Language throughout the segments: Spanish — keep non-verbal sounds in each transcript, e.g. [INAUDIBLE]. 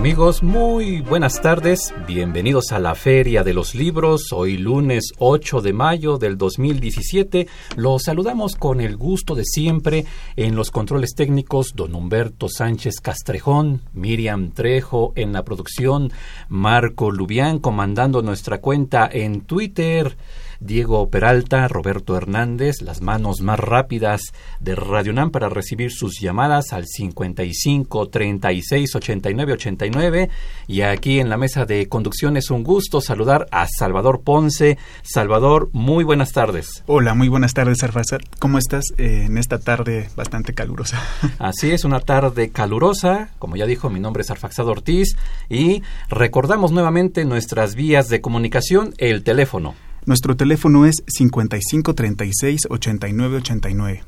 Amigos, muy buenas tardes. Bienvenidos a la Feria de los Libros. Hoy lunes 8 de mayo del 2017. Los saludamos con el gusto de siempre en los controles técnicos don Humberto Sánchez Castrejón, Miriam Trejo en la producción, Marco Lubián comandando nuestra cuenta en Twitter. Diego Peralta, Roberto Hernández, las manos más rápidas de Radio Nam para recibir sus llamadas al 55 36 89 89 y aquí en la mesa de conducción es un gusto saludar a Salvador Ponce. Salvador, muy buenas tardes. Hola, muy buenas tardes, Arfazar. ¿Cómo estás eh, en esta tarde bastante calurosa? [LAUGHS] Así es, una tarde calurosa. Como ya dijo, mi nombre es Arfaxado Ortiz y recordamos nuevamente nuestras vías de comunicación, el teléfono nuestro teléfono es 5536 8989.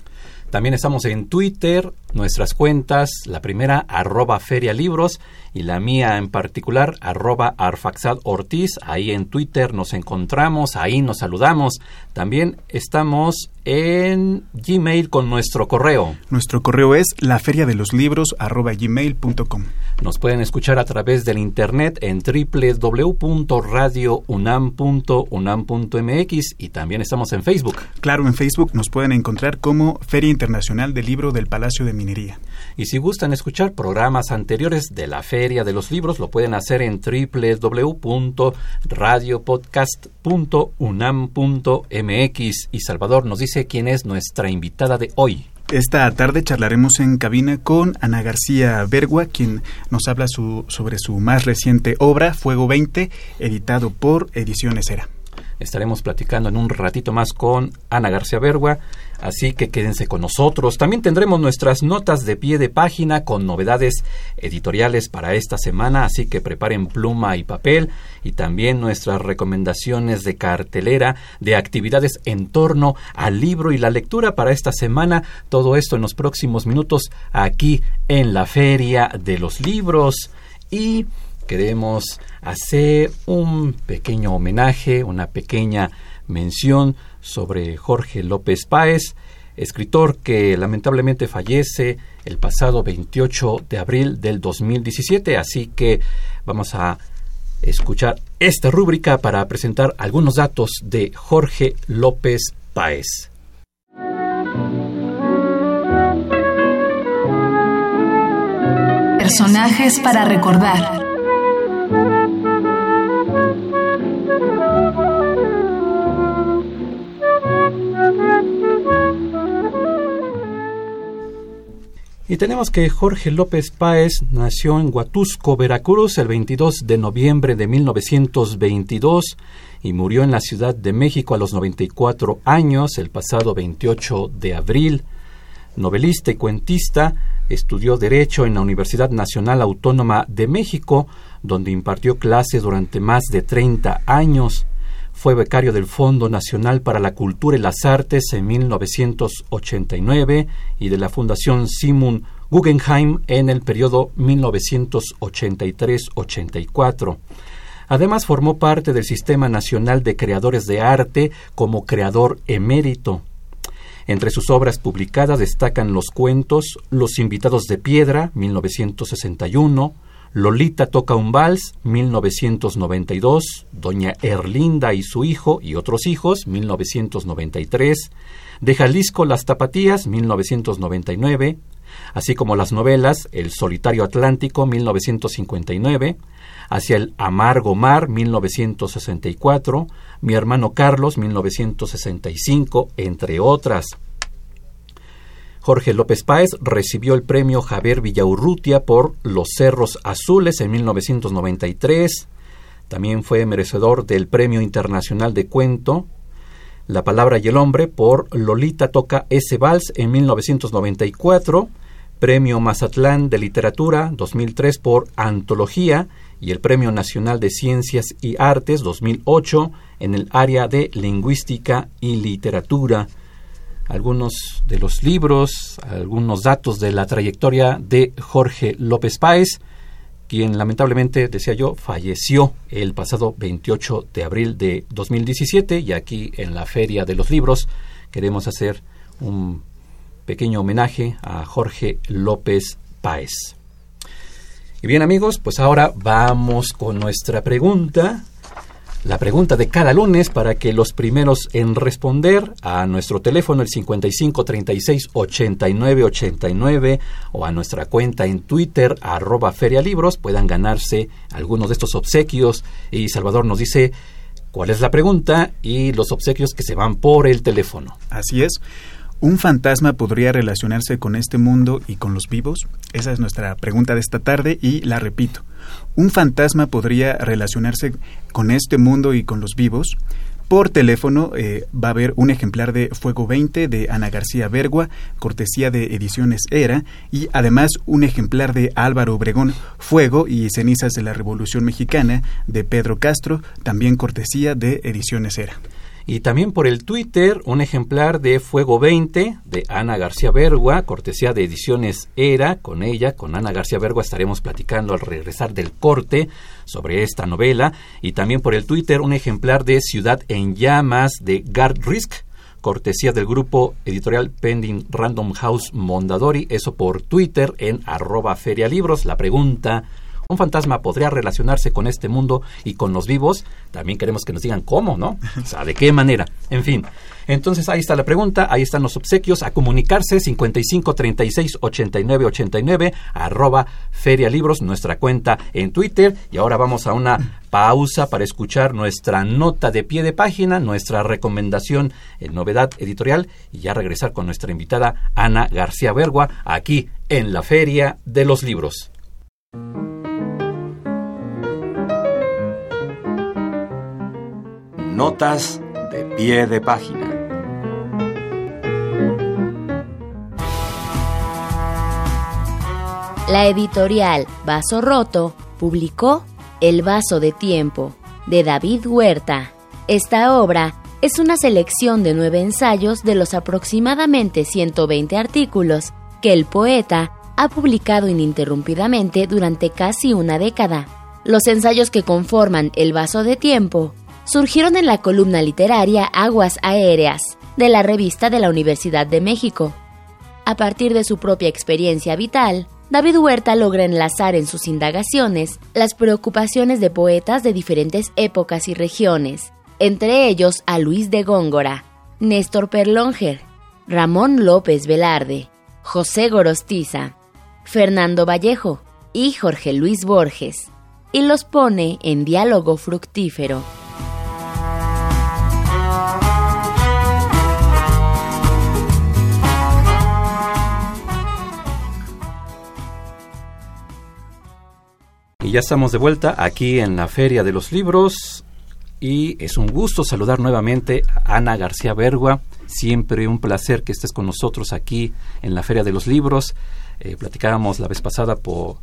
También estamos en Twitter, nuestras cuentas, la primera arroba ferialibros y la mía en particular arroba arfaxad ortiz. Ahí en Twitter nos encontramos, ahí nos saludamos. También estamos en Gmail con nuestro correo. Nuestro correo es laferiadeloslibros@gmail.com. Nos pueden escuchar a través del internet en www.radiounam.unam.mx y también estamos en Facebook. Claro, en Facebook nos pueden encontrar como Feria Internacional del Libro del Palacio de Minería. Y si gustan escuchar programas anteriores de la Feria de los Libros, lo pueden hacer en www.radiopodcast.unam.mx. Y Salvador nos dice quién es nuestra invitada de hoy. Esta tarde charlaremos en cabina con Ana García Bergua, quien nos habla sobre su más reciente obra, Fuego 20, editado por Ediciones Era. Estaremos platicando en un ratito más con Ana García Bergua, así que quédense con nosotros. También tendremos nuestras notas de pie de página con novedades editoriales para esta semana, así que preparen pluma y papel y también nuestras recomendaciones de cartelera de actividades en torno al libro y la lectura para esta semana. Todo esto en los próximos minutos aquí en la Feria de los Libros y queremos hacer un pequeño homenaje, una pequeña mención sobre Jorge López Páez, escritor que lamentablemente fallece el pasado 28 de abril del 2017, así que vamos a escuchar esta rúbrica para presentar algunos datos de Jorge López Páez. Personajes para recordar. Y tenemos que Jorge López Páez nació en Huatusco, Veracruz, el 22 de noviembre de 1922 y murió en la Ciudad de México a los 94 años, el pasado 28 de abril. Novelista y cuentista, estudió Derecho en la Universidad Nacional Autónoma de México, donde impartió clases durante más de 30 años. Fue becario del Fondo Nacional para la Cultura y las Artes en 1989 y de la Fundación Simon Guggenheim en el periodo 1983-84. Además formó parte del Sistema Nacional de Creadores de Arte como creador emérito. Entre sus obras publicadas destacan los cuentos Los Invitados de Piedra, 1961, Lolita toca un vals, 1992, Doña Erlinda y su hijo y otros hijos, 1993, De Jalisco las Tapatías, 1999, así como las novelas El Solitario Atlántico, 1959, Hacia el Amargo Mar, 1964, Mi hermano Carlos, 1965, entre otras. Jorge López Páez recibió el premio Javier Villaurrutia por Los Cerros Azules en 1993. También fue merecedor del Premio Internacional de Cuento La Palabra y el Hombre por Lolita toca ese vals en 1994. Premio Mazatlán de Literatura 2003 por Antología y el Premio Nacional de Ciencias y Artes 2008 en el área de Lingüística y Literatura. Algunos de los libros, algunos datos de la trayectoria de Jorge López Páez, quien lamentablemente, decía yo, falleció el pasado 28 de abril de 2017 y aquí en la Feria de los Libros queremos hacer un pequeño homenaje a Jorge López Páez. Y bien amigos, pues ahora vamos con nuestra pregunta. La pregunta de cada lunes para que los primeros en responder a nuestro teléfono el 55 36 89 89 o a nuestra cuenta en Twitter arroba ferialibros puedan ganarse algunos de estos obsequios y Salvador nos dice cuál es la pregunta y los obsequios que se van por el teléfono. Así es. ¿Un fantasma podría relacionarse con este mundo y con los vivos? Esa es nuestra pregunta de esta tarde y la repito. ¿Un fantasma podría relacionarse con este mundo y con los vivos? Por teléfono eh, va a haber un ejemplar de Fuego 20 de Ana García Bergua, cortesía de Ediciones Era, y además un ejemplar de Álvaro Obregón, Fuego y Cenizas de la Revolución Mexicana de Pedro Castro, también cortesía de Ediciones Era. Y también por el Twitter, un ejemplar de Fuego 20 de Ana García Bergua, cortesía de Ediciones Era. Con ella, con Ana García Bergua, estaremos platicando al regresar del corte sobre esta novela. Y también por el Twitter, un ejemplar de Ciudad en Llamas de Gard Risk, cortesía del grupo editorial Pending Random House Mondadori. Eso por Twitter en arroba ferialibros. La pregunta un fantasma podría relacionarse con este mundo y con los vivos, también queremos que nos digan cómo, ¿no? O sea, de qué manera. En fin. Entonces ahí está la pregunta, ahí están los obsequios, a comunicarse 55 36 89 89 arroba Feria Libros, nuestra cuenta en Twitter. Y ahora vamos a una pausa para escuchar nuestra nota de pie de página, nuestra recomendación en novedad editorial y ya regresar con nuestra invitada Ana García Bergua aquí en la Feria de los Libros. Notas de pie de página. La editorial Vaso Roto publicó El Vaso de Tiempo de David Huerta. Esta obra es una selección de nueve ensayos de los aproximadamente 120 artículos que el poeta ha publicado ininterrumpidamente durante casi una década. Los ensayos que conforman El Vaso de Tiempo surgieron en la columna literaria Aguas Aéreas de la revista de la Universidad de México. A partir de su propia experiencia vital, David Huerta logra enlazar en sus indagaciones las preocupaciones de poetas de diferentes épocas y regiones, entre ellos a Luis de Góngora, Néstor Perlonger, Ramón López Velarde, José Gorostiza, Fernando Vallejo y Jorge Luis Borges, y los pone en diálogo fructífero. Ya estamos de vuelta aquí en la Feria de los Libros y es un gusto saludar nuevamente a Ana García Bergua. Siempre un placer que estés con nosotros aquí en la Feria de los Libros. Eh, platicábamos la vez pasada por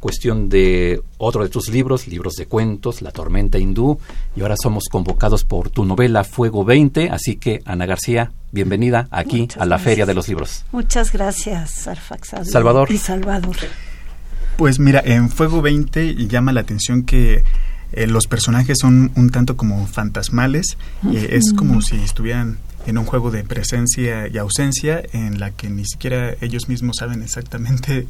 cuestión de otro de tus libros, libros de cuentos, La tormenta hindú, y ahora somos convocados por tu novela Fuego 20, así que Ana García, bienvenida aquí a la Feria de los Libros. Muchas gracias, Arfax. Salvador. Y Salvador. Pues mira, en Fuego 20 llama la atención que eh, los personajes son un tanto como fantasmales, eh, es como si estuvieran en un juego de presencia y ausencia en la que ni siquiera ellos mismos saben exactamente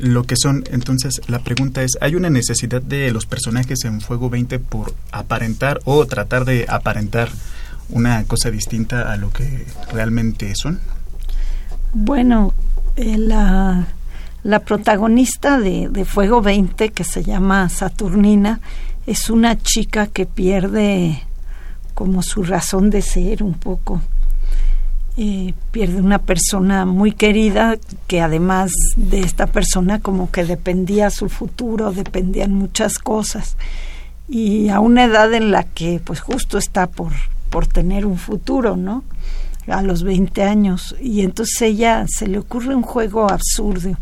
lo que son. Entonces la pregunta es, ¿hay una necesidad de los personajes en Fuego 20 por aparentar o tratar de aparentar una cosa distinta a lo que realmente son? Bueno, eh, la la protagonista de, de, Fuego 20, que se llama Saturnina, es una chica que pierde como su razón de ser un poco. Eh, pierde una persona muy querida que además de esta persona como que dependía su futuro, dependían muchas cosas. Y a una edad en la que pues justo está por, por tener un futuro, ¿no? A los 20 años y entonces ella se le ocurre un juego absurdo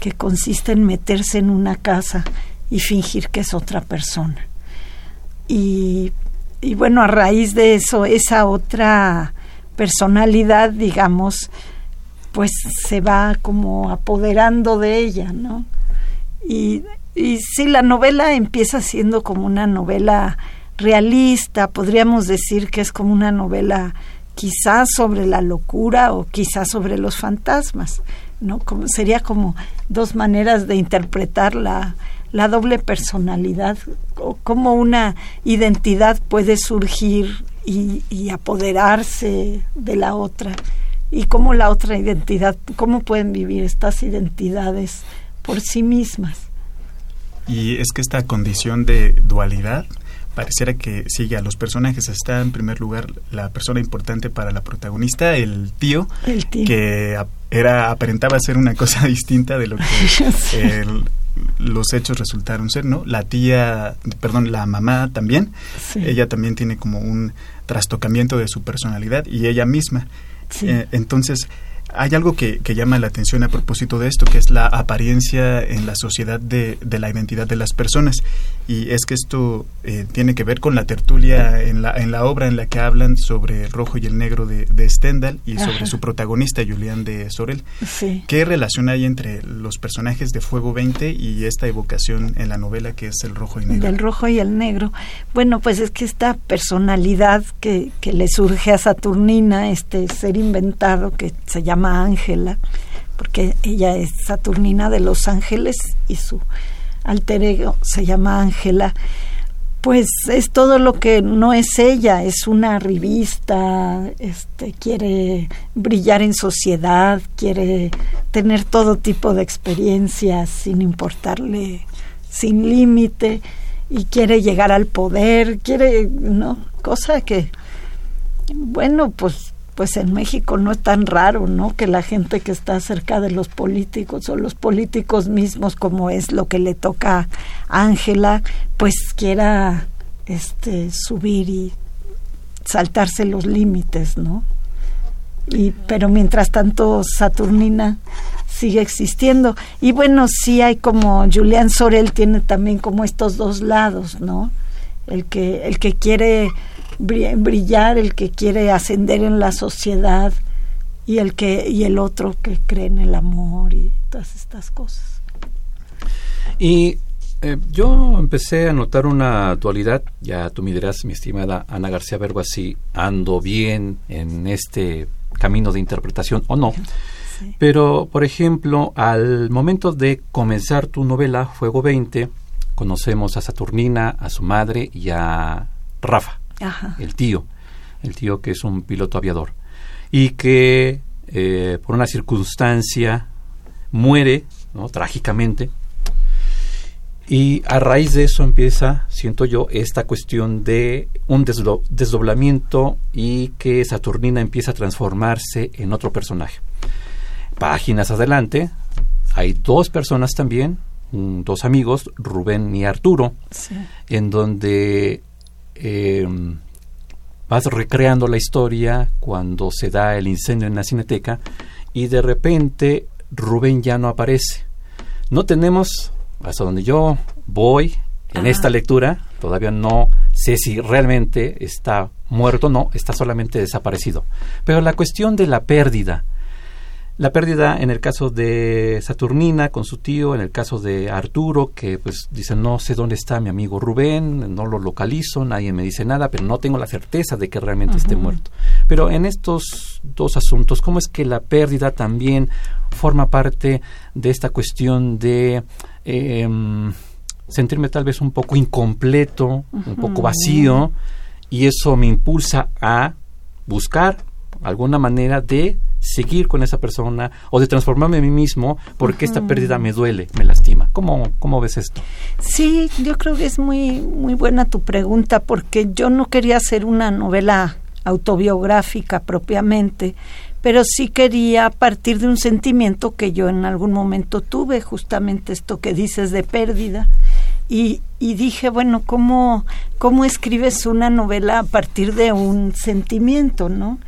que consiste en meterse en una casa y fingir que es otra persona. Y, y bueno, a raíz de eso, esa otra personalidad, digamos, pues se va como apoderando de ella, ¿no? Y, y sí, la novela empieza siendo como una novela realista, podríamos decir que es como una novela quizás sobre la locura o quizás sobre los fantasmas, ¿no? Como, sería como dos maneras de interpretar la, la doble personalidad, o cómo una identidad puede surgir y, y, apoderarse de la otra, y cómo la otra identidad, cómo pueden vivir estas identidades por sí mismas. Y es que esta condición de dualidad pareciera que sigue a los personajes. Está en primer lugar la persona importante para la protagonista, el tío, El tío. que era aparentaba ser una cosa [LAUGHS] distinta de lo que [LAUGHS] el- los hechos resultaron ser, ¿no? La tía, perdón, la mamá también, Sí. ella también tiene como un trastocamiento de su personalidad y ella misma. Sí. Eh, entonces, hay algo que, que llama la atención a propósito de esto, que es la apariencia en la sociedad de, de la identidad de las personas. Y es que esto eh, tiene que ver con la tertulia en la, en la obra en la que hablan sobre el rojo y el negro de, de Stendhal y sobre Ajá. su protagonista, Julián de Sorel. Sí. ¿Qué relación hay entre los personajes de Fuego 20 y esta evocación en la novela que es el rojo y negro? del rojo y el negro. Bueno, pues es que esta personalidad que, que le surge a Saturnina, este ser inventado que se llama Ángela, porque ella es Saturnina de los Ángeles y su alter ego se llama Ángela, pues es todo lo que no es ella, es una revista, este quiere brillar en sociedad, quiere tener todo tipo de experiencias sin importarle sin límite y quiere llegar al poder, quiere, ¿no? Cosa que bueno, pues pues en México no es tan raro, ¿no? Que la gente que está cerca de los políticos o los políticos mismos, como es lo que le toca a Ángela, pues quiera este subir y saltarse los límites, ¿no? Y pero mientras tanto Saturnina sigue existiendo y bueno, sí hay como Julián Sorel tiene también como estos dos lados, ¿no? El que el que quiere brillar, el que quiere ascender en la sociedad y el que y el otro que cree en el amor y todas estas cosas. Y eh, yo empecé a notar una dualidad, ya tú me dirás, mi estimada Ana García Bergua, si ando bien en este camino de interpretación o no. Sí. Pero, por ejemplo, al momento de comenzar tu novela, Fuego 20, conocemos a Saturnina, a su madre y a Rafa, Ajá. el tío, el tío que es un piloto aviador, y que eh, por una circunstancia muere, ¿no? trágicamente, y a raíz de eso empieza, siento yo, esta cuestión de un desdo- desdoblamiento y que Saturnina empieza a transformarse en otro personaje. Páginas adelante, hay dos personas también, un- dos amigos, Rubén y Arturo, Sí. en donde eh, vas recreando la historia cuando se da el incendio en la cineteca y de repente Rubén ya no aparece. No tenemos, hasta donde yo voy en Ajá. esta lectura, todavía no sé si realmente está muerto o no, está solamente desaparecido. Pero la cuestión de la pérdida, la pérdida en el caso de Saturnina con su tío, en el caso de Arturo, que pues dice no sé dónde está mi amigo Rubén, no lo localizo, nadie me dice nada, pero no tengo la certeza de que realmente esté muerto. Pero en estos dos asuntos, ¿cómo es que la pérdida también forma parte de esta cuestión de eh, em, sentirme tal vez un poco incompleto, un poco vacío, y eso me impulsa a buscar alguna manera de seguir con esa persona o de transformarme a mí mismo porque esta pérdida me duele, me lastima. ¿Cómo, cómo ves esto? Sí, yo creo que es muy muy buena tu pregunta porque yo no quería hacer una novela autobiográfica propiamente, pero sí quería partir de un sentimiento que yo en algún momento tuve, justamente esto que dices de pérdida. Y, y dije, bueno, ¿cómo, ¿cómo escribes una novela a partir de un sentimiento, no?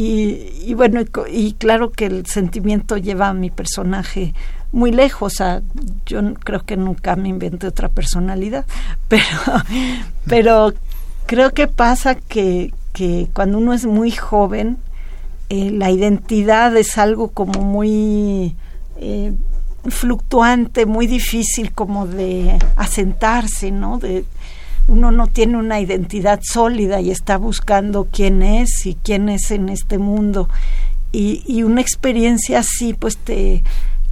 Y, bueno, y, claro que el sentimiento lleva a mi personaje muy lejos. O sea, yo creo que nunca me inventé otra personalidad, [LAUGHS] pero, pero creo que pasa que, que cuando uno es muy joven, eh, la identidad es algo como muy eh, fluctuante, muy difícil como de asentarse, ¿no? De, uno no tiene una identidad sólida y está buscando quién es y quién es en este mundo. Y, y una experiencia así, pues te,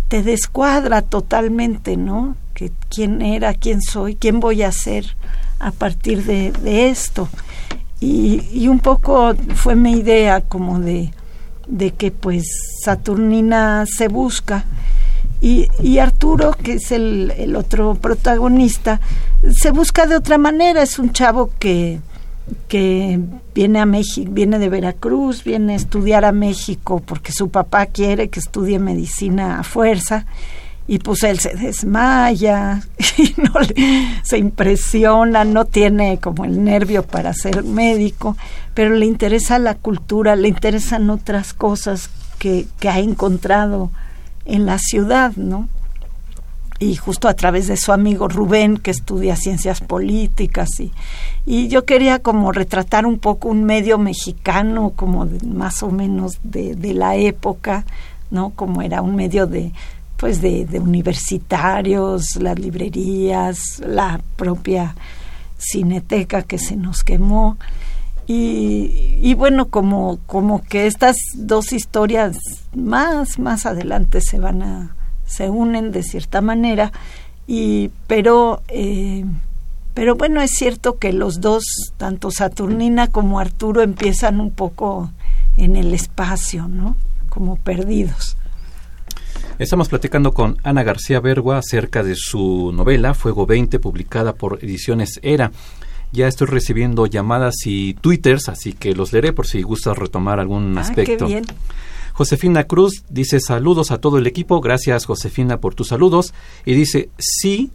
te descuadra totalmente, ¿no? Que quién era, quién soy, quién voy a ser a partir de, esto. Y, y, un poco fue mi idea como de, de que pues Saturnina se busca y, Arturo, que es el, otro protagonista, se busca de otra manera. Es un chavo que, que viene a México, viene de Veracruz, viene a estudiar a México porque su papá quiere que estudie medicina a fuerza. Y pues él se desmaya [LAUGHS] y no se impresiona, no tiene como el nervio para ser médico, pero le interesa la cultura, le interesan otras cosas que, que ha encontrado en la ciudad, ¿no? Y justo a través de su amigo Rubén, que estudia ciencias políticas, y, y yo quería como retratar un poco un medio mexicano, como más o menos de, de, la época, ¿no? Como era un medio de, pues de, de universitarios, las librerías, la propia cineteca que se nos quemó. Y, y, bueno, como, como que estas dos historias más, más adelante se van a, se unen de cierta manera, y, pero, eh, pero bueno, es cierto que los dos, tanto Saturnina como Arturo, empiezan un poco en el espacio, ¿no? Como perdidos. Estamos platicando con Ana García Bergua acerca de su novela Fuego 20, publicada por Ediciones Era. Ya estoy recibiendo llamadas y twitters, así que los leeré por si gustas retomar algún ah, aspecto. Qué bien. Josefina Cruz dice saludos a todo el equipo, gracias Josefina por tus saludos. Y dice, sí,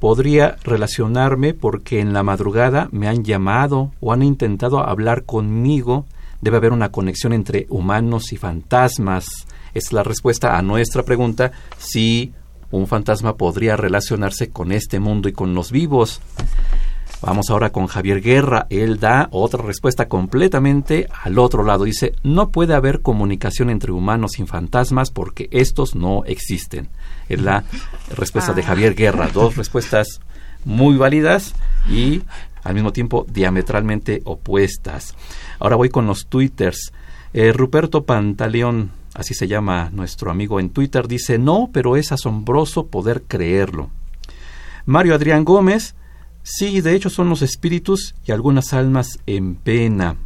podría relacionarme porque en la madrugada me han llamado o han intentado hablar conmigo. Debe haber una conexión entre humanos y fantasmas. Es la respuesta a nuestra pregunta si un fantasma podría relacionarse con este mundo y con los vivos. Vamos ahora con Javier Guerra. Él da otra respuesta completamente al otro lado. Dice, no puede haber comunicación entre humanos y fantasmas porque estos no existen. Es la respuesta de Javier Guerra. Dos respuestas muy válidas y al mismo tiempo diametralmente opuestas. Ahora voy con los twitters. Eh, Ruperto Pantaleón, así se llama nuestro amigo en Twitter, dice, no, pero es asombroso poder creerlo. Mario Adrián Gómez Sí, de hecho son los espíritus y algunas almas en pena.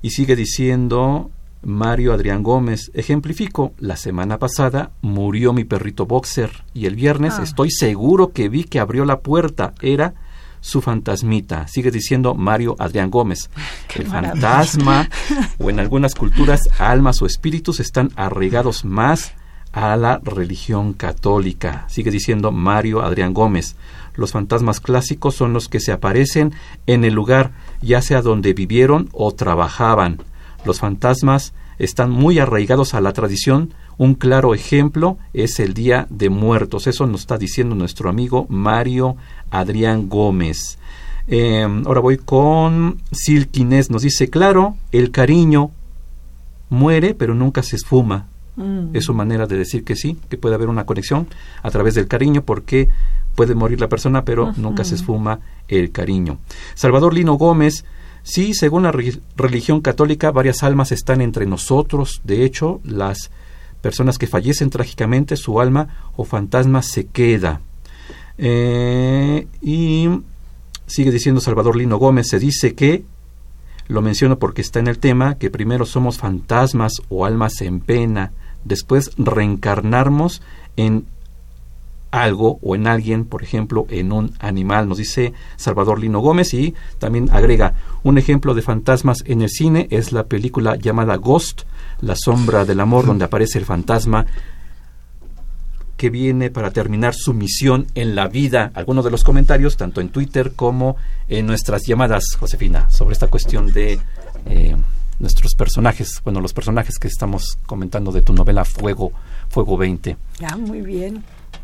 Y sigue diciendo Mario Adrián Gómez, ejemplifico, la semana pasada murió mi perrito boxer y el viernes ah. estoy seguro que vi que abrió la puerta, era su fantasmita. Sigue diciendo Mario Adrián Gómez. [LAUGHS] el fantasma [LAUGHS] o en algunas culturas almas o espíritus están arraigados más a la religión católica. Sigue diciendo Mario Adrián Gómez. Los fantasmas clásicos son los que se aparecen en el lugar, ya sea donde vivieron o trabajaban. Los fantasmas están muy arraigados a la tradición. Un claro ejemplo es el Día de Muertos. Eso nos está diciendo nuestro amigo Mario Adrián Gómez. Eh, ahora voy con Silquines. Nos dice, claro, el cariño muere pero nunca se esfuma. Mm. Es su manera de decir que sí, que puede haber una conexión a través del cariño porque puede morir la persona, pero nunca se esfuma el cariño. Salvador Lino Gómez, sí, según la religión católica, varias almas están entre nosotros. De hecho, las personas que fallecen trágicamente, su alma o fantasma se queda. Eh, y sigue diciendo Salvador Lino Gómez, se dice que, lo menciono porque está en el tema, que primero somos fantasmas o almas en pena, después reencarnamos en algo o en alguien, por ejemplo, en un animal, nos dice Salvador Lino Gómez y también agrega un ejemplo de fantasmas en el cine es la película llamada Ghost, La sombra del amor, donde aparece el fantasma que viene para terminar su misión en la vida. Algunos de los comentarios, tanto en Twitter como en nuestras llamadas, Josefina, sobre esta cuestión de eh, nuestros personajes, bueno, los personajes que estamos comentando de tu novela Fuego, Fuego 20. Ya, muy bien.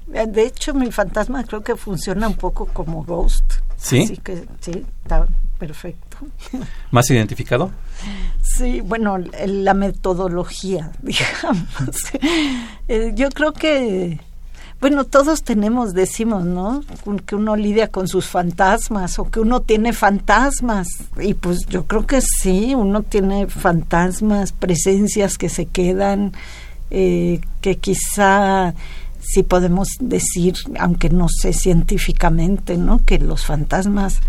De hecho, mi fantasma creo que funciona un poco como Ghost. ¿Sí? Así que sí, está perfecto. [LAUGHS] ¿Más identificado? Sí, bueno, la metodología, [LAUGHS] digamos. Eh, yo creo que bueno, todos tenemos, decimos, ¿no? Que uno lidia con sus fantasmas o que uno tiene fantasmas. Y pues yo creo que sí, uno tiene fantasmas, presencias que se quedan, eh, que quizá sí podemos decir, aunque no sé científicamente, ¿no? Que los fantasmas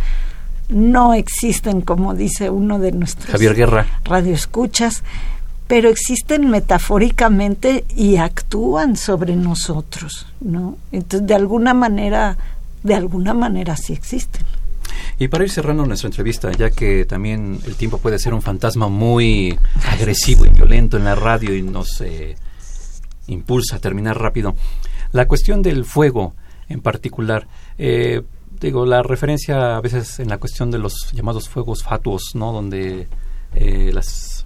no existen, como dice uno de nuestros Javier Guerra. radioescuchas, pero existen metafóricamente y actúan sobre nosotros, ¿no? Entonces, de alguna manera, de alguna manera sí existen. Y para ir cerrando nuestra entrevista, ya que también el tiempo puede ser un fantasma muy agresivo y violento en la radio y nos eh, impulsa a terminar rápido, la cuestión del fuego en particular, eh, digo, la referencia a veces en la cuestión de los llamados fuegos fatuos, ¿no? Donde eh, las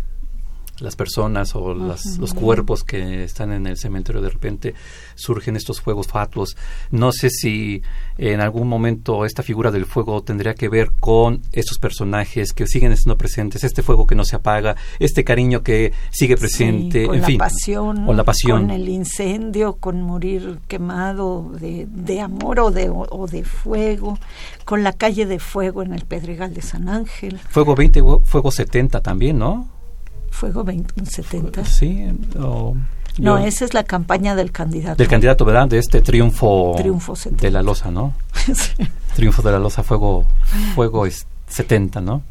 las personas o las, los cuerpos que están en el cementerio de repente surgen estos fuegos fatuos. No sé si en algún momento esta figura del fuego tendría que ver con estos personajes que siguen estando presentes, este fuego que no se apaga, este cariño que sigue presente, con en la fin, pasión, con la pasión, con el incendio, con morir quemado de, de amor o de, o de fuego, con la calle de fuego en el Pedregal de San Ángel. Fuego 20, fuego 70 también, ¿no? Fuego 2070. Sí, o, No, yo- esa es la campaña del candidato. del candidato, ¿verdad? De este triunfo, Triunfo 70. de la loza, ¿no? [LAUGHS] Sí. Triunfo de la loza, fuego, fuego es 70, ¿no?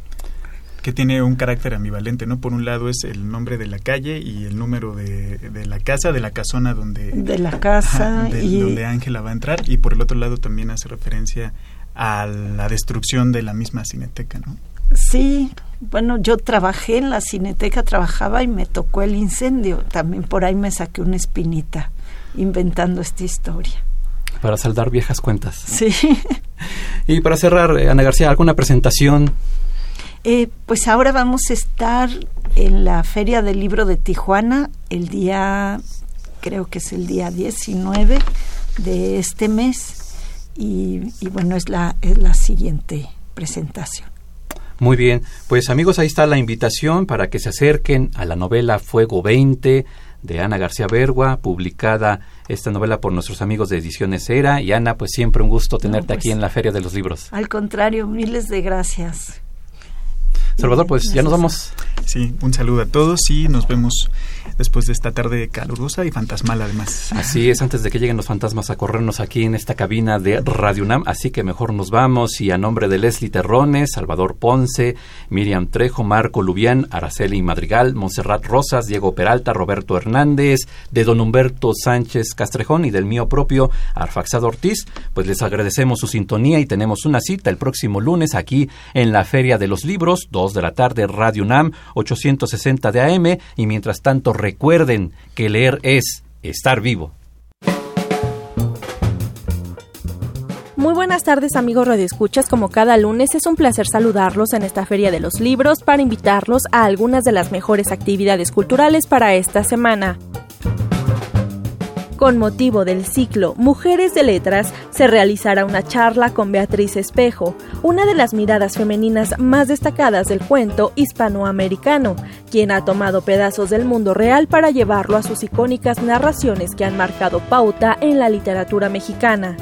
que tiene un carácter ambivalente, ¿no? Por un lado es el nombre de la calle y el número de, de la casa, de la casona donde, De la casa Ajá, de- y donde Ángela va a entrar y por el otro lado también hace referencia a la destrucción de la misma cineteca, ¿no? Sí, bueno, yo trabajé en la cineteca, trabajaba y me tocó el incendio. También por ahí me saqué una espinita inventando esta historia. Para saldar viejas cuentas. Sí. [LAUGHS] Y para cerrar, eh, Ana García, ¿alguna presentación? Eh, pues ahora vamos a estar en la Feria del Libro de Tijuana el día, creo que es el día 19 de este mes y, y bueno, es la, es la siguiente presentación. Muy bien, pues amigos, ahí está la invitación para que se acerquen a la novela Fuego 20 de Ana García Bergua, publicada esta novela por nuestros amigos de Ediciones Era. Y Ana, pues siempre un gusto tenerte pues- aquí en la Feria de los Libros. Al contrario, miles de gracias. Salvador, pues ya nos vamos. Sí, un saludo a todos y nos vemos después de esta tarde calurosa y fantasmal además. Así es, antes de que lleguen los fantasmas a corrernos aquí en esta cabina de Radio UNAM, así que mejor nos vamos y a nombre de Leslie Terrones, Salvador Ponce, Miriam Trejo, Marco Lubián, Araceli Madrigal, Montserrat Rosas, Diego Peralta, Roberto Hernández, de don Humberto Sánchez Castrejón y del mío propio Arfaxado Ortiz, pues les agradecemos su sintonía y tenemos una cita el próximo lunes aquí en la Feria de los Libros, 2 de la tarde, Radio UNAM, 860 de AM, y mientras tanto recuerden que leer es estar vivo. Muy buenas tardes amigos radioescuchas, como cada lunes es un placer saludarlos en esta Feria de los Libros para invitarlos a algunas de las mejores actividades culturales para esta semana. Con motivo del ciclo Mujeres de Letras, se realizará una charla con Beatriz Espejo, una de las miradas femeninas más destacadas del cuento hispanoamericano, quien ha tomado pedazos del mundo real para llevarlo a sus icónicas narraciones que han marcado pauta en la literatura mexicana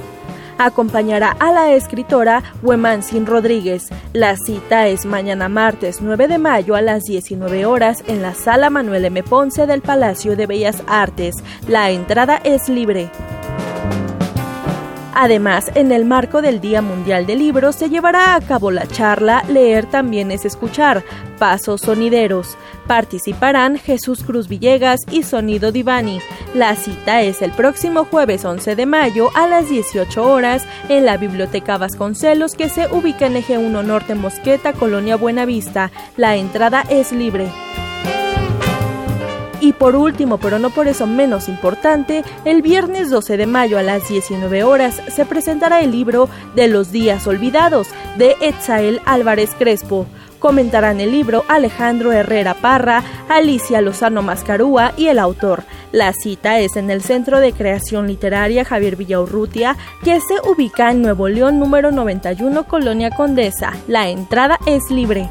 acompañará a la escritora Huemansin Rodríguez. La cita es mañana martes 9 de mayo a las 19 horas en la sala Manuel M. Ponce del Palacio de Bellas Artes. La entrada es libre. Además, en el marco del Día Mundial del Libro se llevará a cabo la charla Leer también es escuchar, Pasos Sonideros. Participarán Jesús Cruz Villegas y Sonido Divani. La cita es el próximo jueves 11 de mayo a las 18 horas en la Biblioteca Vasconcelos que se ubica en Eje 1 Norte Mosqueta, Colonia Buenavista. La entrada es libre. Y por último, pero no por eso menos importante, el viernes 12 de mayo a las 19 horas se presentará el libro De los días olvidados de Etzael Álvarez Crespo. Comentarán el libro Alejandro Herrera Parra, Alicia Lozano Mascarúa y el autor. La cita es en el Centro de Creación Literaria Javier Villaurrutia, que se ubica en Nuevo León número 91, Colonia Condesa. La entrada es libre.